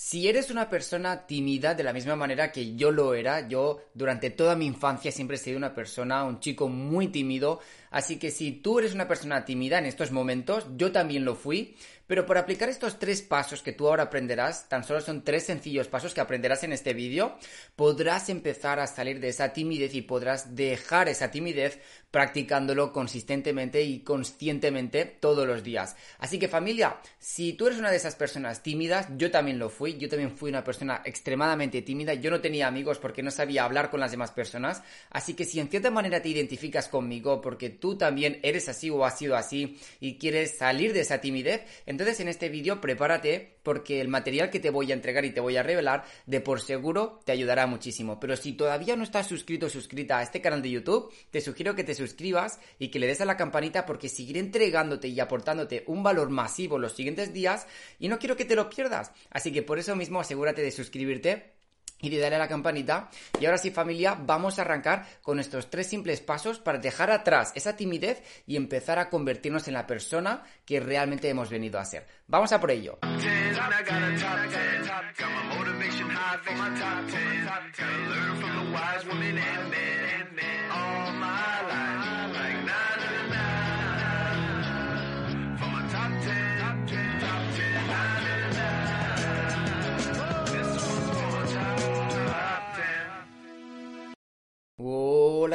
Si eres una persona tímida de la misma manera que yo lo era, yo durante toda mi infancia siempre he sido una persona, un chico muy tímido, así que si tú eres una persona tímida en estos momentos, yo también lo fui, pero por aplicar estos tres pasos que tú ahora aprenderás, tan solo son tres sencillos pasos que aprenderás en este vídeo, podrás empezar a salir de esa timidez y podrás dejar esa timidez practicándolo consistentemente y conscientemente todos los días. Así que familia, si tú eres una de esas personas tímidas, yo también lo fui, yo también fui una persona extremadamente tímida, yo no tenía amigos porque no sabía hablar con las demás personas, así que si en cierta manera te identificas conmigo porque tú también eres así o has sido así y quieres salir de esa timidez, entonces en este vídeo prepárate porque el material que te voy a entregar y te voy a revelar de por seguro te ayudará muchísimo. Pero si todavía no estás suscrito o suscrita a este canal de YouTube, te sugiero que te suscribas y que le des a la campanita porque seguiré entregándote y aportándote un valor masivo los siguientes días y no quiero que te lo pierdas. Así que por eso mismo asegúrate de suscribirte y de darle a la campanita. Y ahora sí familia, vamos a arrancar con estos tres simples pasos para dejar atrás esa timidez y empezar a convertirnos en la persona que realmente hemos venido a ser. Vamos a por ello.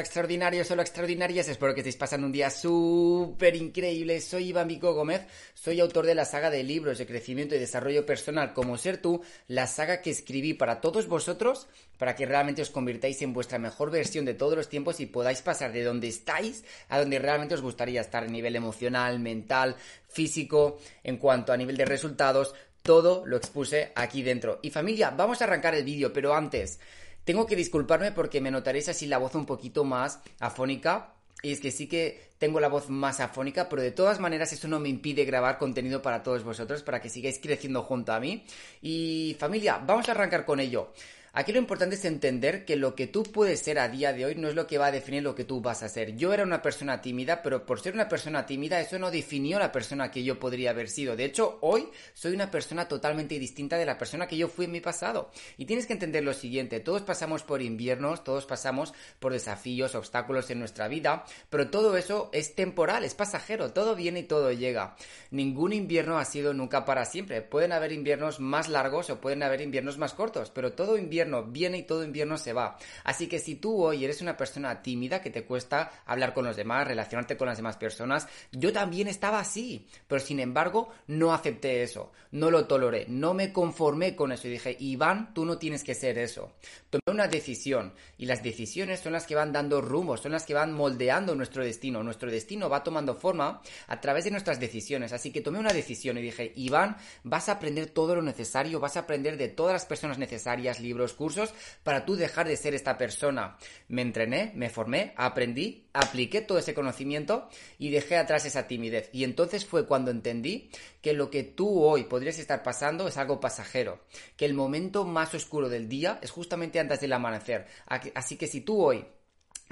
Extraordinarios, hola extraordinarias, espero que estéis pasando un día súper increíble. Soy Iván Vico Gómez, soy autor de la saga de libros de crecimiento y desarrollo personal como ser tú, la saga que escribí para todos vosotros, para que realmente os convirtáis en vuestra mejor versión de todos los tiempos y podáis pasar de donde estáis a donde realmente os gustaría estar a nivel emocional, mental, físico, en cuanto a nivel de resultados, todo lo expuse aquí dentro. Y familia, vamos a arrancar el vídeo, pero antes... Tengo que disculparme porque me notaréis así la voz un poquito más afónica. Y es que sí que tengo la voz más afónica, pero de todas maneras eso no me impide grabar contenido para todos vosotros, para que sigáis creciendo junto a mí. Y familia, vamos a arrancar con ello. Aquí lo importante es entender que lo que tú puedes ser a día de hoy no es lo que va a definir lo que tú vas a ser. Yo era una persona tímida, pero por ser una persona tímida eso no definió la persona que yo podría haber sido. De hecho, hoy soy una persona totalmente distinta de la persona que yo fui en mi pasado. Y tienes que entender lo siguiente, todos pasamos por inviernos, todos pasamos por desafíos, obstáculos en nuestra vida, pero todo eso es temporal, es pasajero, todo viene y todo llega. Ningún invierno ha sido nunca para siempre. Pueden haber inviernos más largos o pueden haber inviernos más cortos, pero todo invierno viene y todo invierno se va. Así que si tú hoy eres una persona tímida que te cuesta hablar con los demás, relacionarte con las demás personas, yo también estaba así, pero sin embargo no acepté eso, no lo toleré, no me conformé con eso y dije, Iván, tú no tienes que ser eso. Tomé una decisión y las decisiones son las que van dando rumbo, son las que van moldeando nuestro destino. Nuestro destino va tomando forma a través de nuestras decisiones. Así que tomé una decisión y dije, Iván, vas a aprender todo lo necesario, vas a aprender de todas las personas necesarias, libros, cursos para tú dejar de ser esta persona. Me entrené, me formé, aprendí, apliqué todo ese conocimiento y dejé atrás esa timidez. Y entonces fue cuando entendí que lo que tú hoy podrías estar pasando es algo pasajero, que el momento más oscuro del día es justamente antes del amanecer. Así que si tú hoy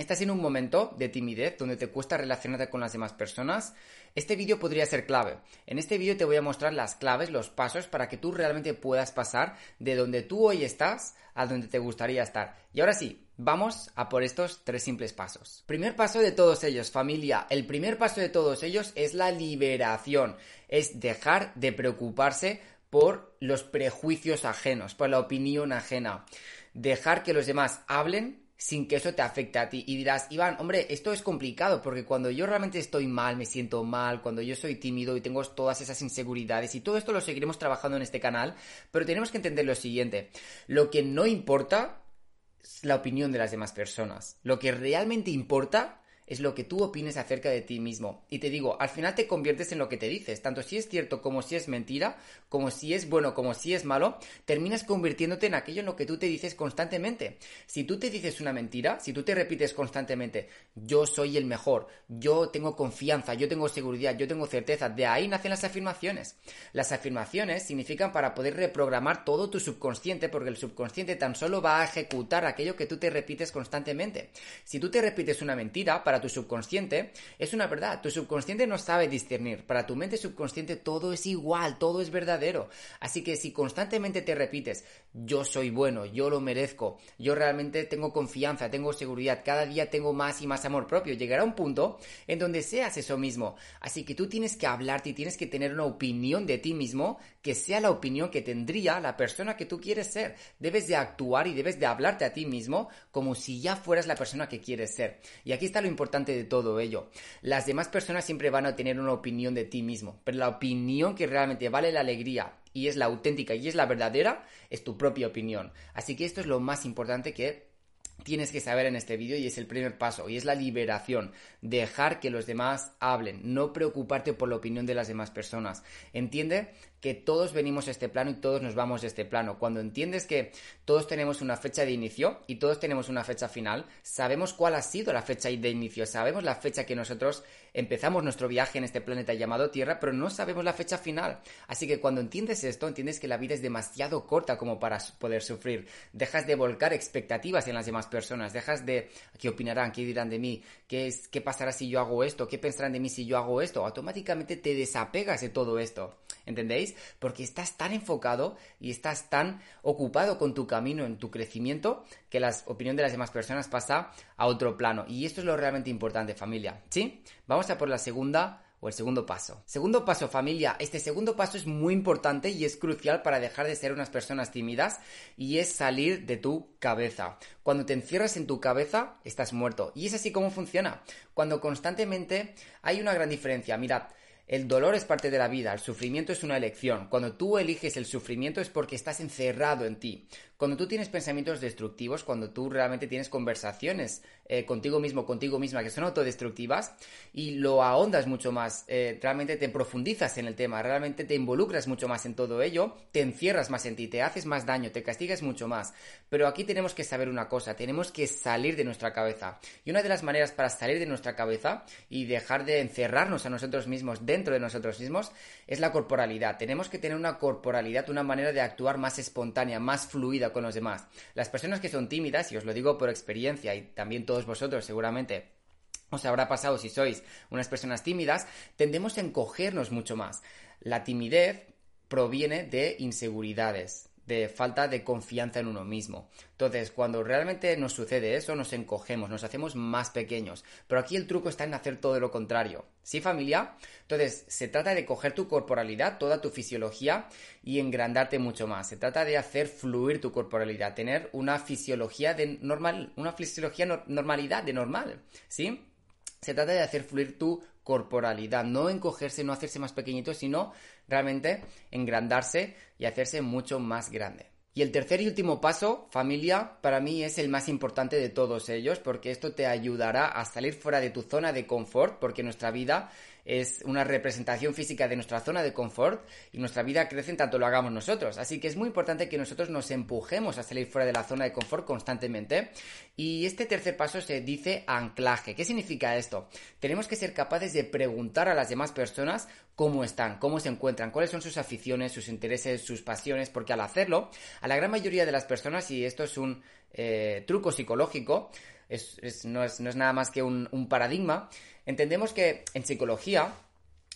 estás en un momento de timidez donde te cuesta relacionarte con las demás personas, este vídeo podría ser clave. En este vídeo te voy a mostrar las claves, los pasos para que tú realmente puedas pasar de donde tú hoy estás a donde te gustaría estar. Y ahora sí, vamos a por estos tres simples pasos. Primer paso de todos ellos, familia. El primer paso de todos ellos es la liberación. Es dejar de preocuparse por los prejuicios ajenos, por la opinión ajena. Dejar que los demás hablen sin que eso te afecte a ti. Y dirás, Iván, hombre, esto es complicado porque cuando yo realmente estoy mal, me siento mal, cuando yo soy tímido y tengo todas esas inseguridades y todo esto lo seguiremos trabajando en este canal, pero tenemos que entender lo siguiente, lo que no importa es la opinión de las demás personas. Lo que realmente importa es lo que tú opines acerca de ti mismo. Y te digo, al final te conviertes en lo que te dices, tanto si es cierto como si es mentira, como si es bueno como si es malo, terminas convirtiéndote en aquello en lo que tú te dices constantemente. Si tú te dices una mentira, si tú te repites constantemente, yo soy el mejor, yo tengo confianza, yo tengo seguridad, yo tengo certeza, de ahí nacen las afirmaciones. Las afirmaciones significan para poder reprogramar todo tu subconsciente, porque el subconsciente tan solo va a ejecutar aquello que tú te repites constantemente. Si tú te repites una mentira, para tu subconsciente, es una verdad. Tu subconsciente no sabe discernir. Para tu mente subconsciente todo es igual, todo es verdadero. Así que si constantemente te repites, yo soy bueno, yo lo merezco, yo realmente tengo confianza, tengo seguridad, cada día tengo más y más amor propio, llegará un punto en donde seas eso mismo. Así que tú tienes que hablarte y tienes que tener una opinión de ti mismo que sea la opinión que tendría la persona que tú quieres ser. Debes de actuar y debes de hablarte a ti mismo como si ya fueras la persona que quieres ser. Y aquí está lo importante de todo ello. Las demás personas siempre van a tener una opinión de ti mismo, pero la opinión que realmente vale la alegría y es la auténtica y es la verdadera es tu propia opinión. Así que esto es lo más importante que tienes que saber en este vídeo y es el primer paso y es la liberación, dejar que los demás hablen, no preocuparte por la opinión de las demás personas. Entiende que todos venimos a este plano y todos nos vamos a este plano. Cuando entiendes que todos tenemos una fecha de inicio y todos tenemos una fecha final, sabemos cuál ha sido la fecha de inicio, sabemos la fecha que nosotros empezamos nuestro viaje en este planeta llamado Tierra, pero no sabemos la fecha final. Así que cuando entiendes esto, entiendes que la vida es demasiado corta como para poder sufrir. Dejas de volcar expectativas en las demás personas, dejas de qué opinarán, qué dirán de mí, qué, es, qué pasará si yo hago esto, qué pensarán de mí si yo hago esto. Automáticamente te desapegas de todo esto. ¿Entendéis? Porque estás tan enfocado y estás tan ocupado con tu camino, en tu crecimiento, que la opinión de las demás personas pasa a otro plano. Y esto es lo realmente importante, familia. ¿Sí? Vamos a por la segunda o el segundo paso. Segundo paso, familia. Este segundo paso es muy importante y es crucial para dejar de ser unas personas tímidas y es salir de tu cabeza. Cuando te encierras en tu cabeza, estás muerto. Y es así como funciona. Cuando constantemente hay una gran diferencia. Mirad, el dolor es parte de la vida, el sufrimiento es una elección. Cuando tú eliges el sufrimiento es porque estás encerrado en ti. Cuando tú tienes pensamientos destructivos, cuando tú realmente tienes conversaciones eh, contigo mismo, contigo misma, que son autodestructivas, y lo ahondas mucho más, eh, realmente te profundizas en el tema, realmente te involucras mucho más en todo ello, te encierras más en ti, te haces más daño, te castigas mucho más. Pero aquí tenemos que saber una cosa, tenemos que salir de nuestra cabeza. Y una de las maneras para salir de nuestra cabeza y dejar de encerrarnos a nosotros mismos dentro de nosotros mismos es la corporalidad. Tenemos que tener una corporalidad, una manera de actuar más espontánea, más fluida con los demás. Las personas que son tímidas, y os lo digo por experiencia, y también todos vosotros seguramente os habrá pasado si sois unas personas tímidas, tendemos a encogernos mucho más. La timidez proviene de inseguridades, de falta de confianza en uno mismo. Entonces, cuando realmente nos sucede eso, nos encogemos, nos hacemos más pequeños. Pero aquí el truco está en hacer todo lo contrario. ¿Sí, familia? Entonces, se trata de coger tu corporalidad, toda tu fisiología y engrandarte mucho más. Se trata de hacer fluir tu corporalidad, tener una fisiología de normal, una fisiología normalidad, de normal. ¿Sí? Se trata de hacer fluir tu corporalidad, no encogerse, no hacerse más pequeñito, sino realmente engrandarse y hacerse mucho más grande. Y el tercer y último paso, familia, para mí es el más importante de todos ellos, porque esto te ayudará a salir fuera de tu zona de confort, porque nuestra vida es una representación física de nuestra zona de confort y nuestra vida crece en tanto lo hagamos nosotros. Así que es muy importante que nosotros nos empujemos a salir fuera de la zona de confort constantemente. Y este tercer paso se dice anclaje. ¿Qué significa esto? Tenemos que ser capaces de preguntar a las demás personas cómo están, cómo se encuentran, cuáles son sus aficiones, sus intereses, sus pasiones, porque al hacerlo, a la gran mayoría de las personas, y esto es un eh, truco psicológico, no, es, nada más que un paradigma, Entendemos que en psicología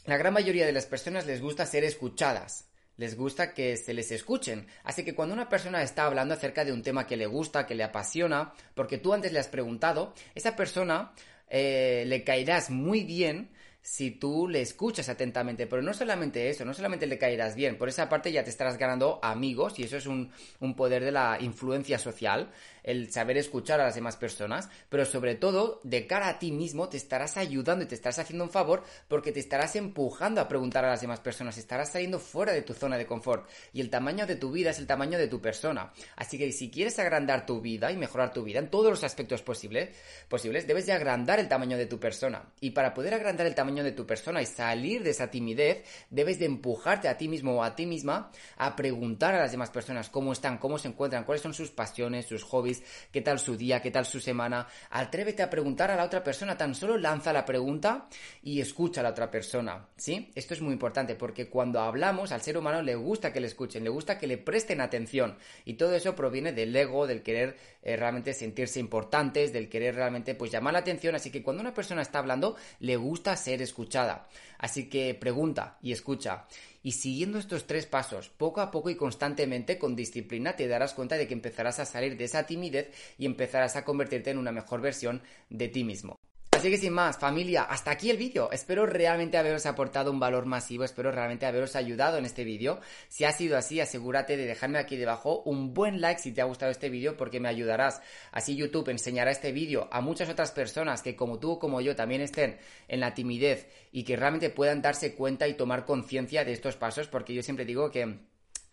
la gran mayoría de las personas les gusta ser escuchadas, les gusta que se les escuchen. Así que cuando una persona está hablando acerca de un tema que le gusta, que le apasiona, porque tú antes le has preguntado, esa persona eh, le caerás muy bien si tú le escuchas atentamente. Pero no solamente eso, no solamente le caerás bien, por esa parte ya te estarás ganando amigos y eso es un, un poder de la influencia social, el saber escuchar a las demás personas, pero sobre todo de cara a ti mismo te estarás ayudando y te estarás haciendo un favor porque te estarás empujando a preguntar a las demás personas, estarás saliendo fuera de tu zona de confort y el tamaño de tu vida es el tamaño de tu persona. Así que si quieres agrandar tu vida y mejorar tu vida en todos los aspectos posibles, posibles debes de agrandar el tamaño de tu persona y para poder agrandar el tamaño de tu persona y salir de esa timidez, debes de empujarte a ti mismo o a ti misma a preguntar a las demás personas cómo están, cómo se encuentran, cuáles son sus pasiones, sus hobbies, qué tal su día, qué tal su semana. Atrévete a preguntar a la otra persona, tan solo lanza la pregunta y escucha a la otra persona, ¿sí? Esto es muy importante porque cuando hablamos al ser humano le gusta que le escuchen, le gusta que le presten atención y todo eso proviene del ego, del querer eh, realmente sentirse importantes, del querer realmente pues llamar la atención, así que cuando una persona está hablando le gusta ser escuchada. Así que pregunta y escucha. Y siguiendo estos tres pasos, poco a poco y constantemente, con disciplina, te darás cuenta de que empezarás a salir de esa timidez y empezarás a convertirte en una mejor versión de ti mismo. Así que sin más, familia, hasta aquí el vídeo. Espero realmente haberos aportado un valor masivo, espero realmente haberos ayudado en este vídeo. Si ha sido así, asegúrate de dejarme aquí debajo un buen like si te ha gustado este vídeo porque me ayudarás. Así YouTube enseñará este vídeo a muchas otras personas que como tú o como yo también estén en la timidez y que realmente puedan darse cuenta y tomar conciencia de estos pasos porque yo siempre digo que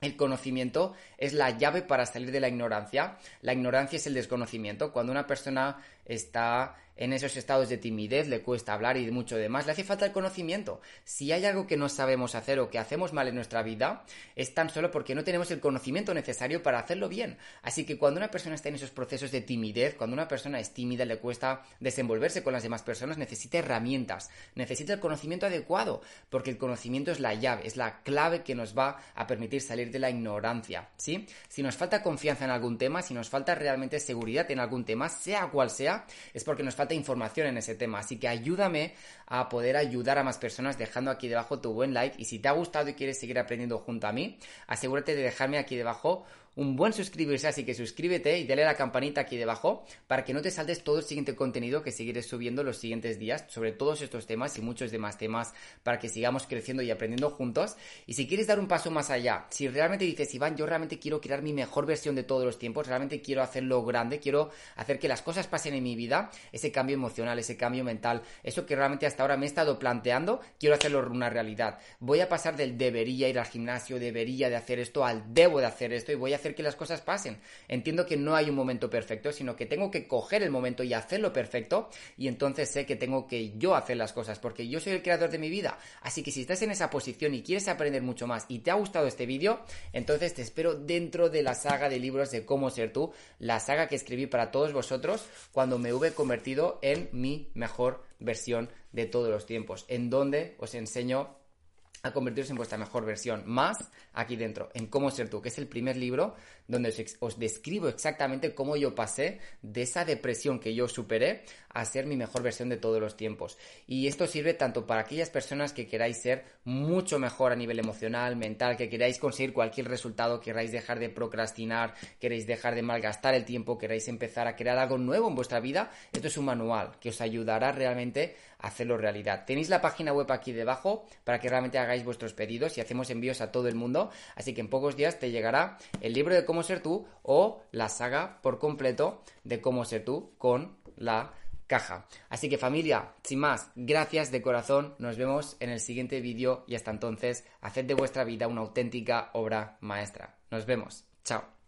el conocimiento es la llave para salir de la ignorancia. La ignorancia es el desconocimiento. Cuando una persona está en esos estados de timidez, le cuesta hablar y mucho demás, le hace falta el conocimiento. Si hay algo que no sabemos hacer o que hacemos mal en nuestra vida, es tan solo porque no tenemos el conocimiento necesario para hacerlo bien. Así que cuando una persona está en esos procesos de timidez, cuando una persona es tímida, le cuesta desenvolverse con las demás personas, necesita herramientas, necesita el conocimiento adecuado, porque el conocimiento es la llave, es la clave que nos va a permitir salir de la ignorancia, ¿sí? Si nos falta confianza en algún tema, si nos falta realmente seguridad en algún tema, sea cual sea, es porque nos falta información en ese tema. Así que ayúdame a poder ayudar a más personas dejando aquí debajo tu buen like. Y si te ha gustado y quieres seguir aprendiendo junto a mí, asegúrate de dejarme aquí debajo un buen suscribirse, así que suscríbete y dale a la campanita aquí debajo para que no te saltes todo el siguiente contenido que seguiré subiendo los siguientes días sobre todos estos temas y muchos demás temas para que sigamos creciendo y aprendiendo juntos. Y si quieres dar un paso más allá, si realmente dices, Iván, yo realmente quiero crear mi mejor versión de todos los tiempos, realmente quiero hacerlo grande, quiero hacer que las cosas pasen en mi vida, ese cambio emocional, ese cambio mental, eso que realmente hasta ahora me he estado planteando, quiero hacerlo una realidad. Voy a pasar del debería ir al gimnasio, debería de hacer esto, al debo de hacer esto y voy a hacer que las cosas pasen. Entiendo que no hay un momento perfecto, sino que tengo que coger el momento y hacerlo perfecto y entonces sé que tengo que yo hacer las cosas porque yo soy el creador de mi vida. Así que si estás en esa posición y quieres aprender mucho más y te ha gustado este vídeo, entonces te espero dentro de la saga de libros de cómo ser tú, la saga que escribí para todos vosotros cuando me hube convertido en mi mejor versión de todos los tiempos, en donde os enseño a convertirse en vuestra mejor versión. Más aquí dentro, en Cómo ser tú, que es el primer libro donde os, describo exactamente cómo yo pasé de esa depresión que yo superé a ser mi mejor versión de todos los tiempos. Y esto sirve tanto para aquellas personas que queráis ser mucho mejor a nivel emocional, mental, que queráis conseguir cualquier resultado, queráis dejar de procrastinar, queréis dejar de malgastar el tiempo, queráis empezar a crear algo nuevo en vuestra vida. Esto es un manual que os ayudará realmente hacerlo realidad. Tenéis la página web aquí debajo para que realmente hagáis vuestros pedidos y hacemos envíos a todo el mundo. Así que en pocos días te llegará el libro de cómo ser tú o la saga por completo de cómo ser tú con la caja. Así que familia, sin más, gracias de corazón, nos vemos en el siguiente vídeo y hasta entonces, haced de vuestra vida una auténtica obra maestra. Nos vemos, chao.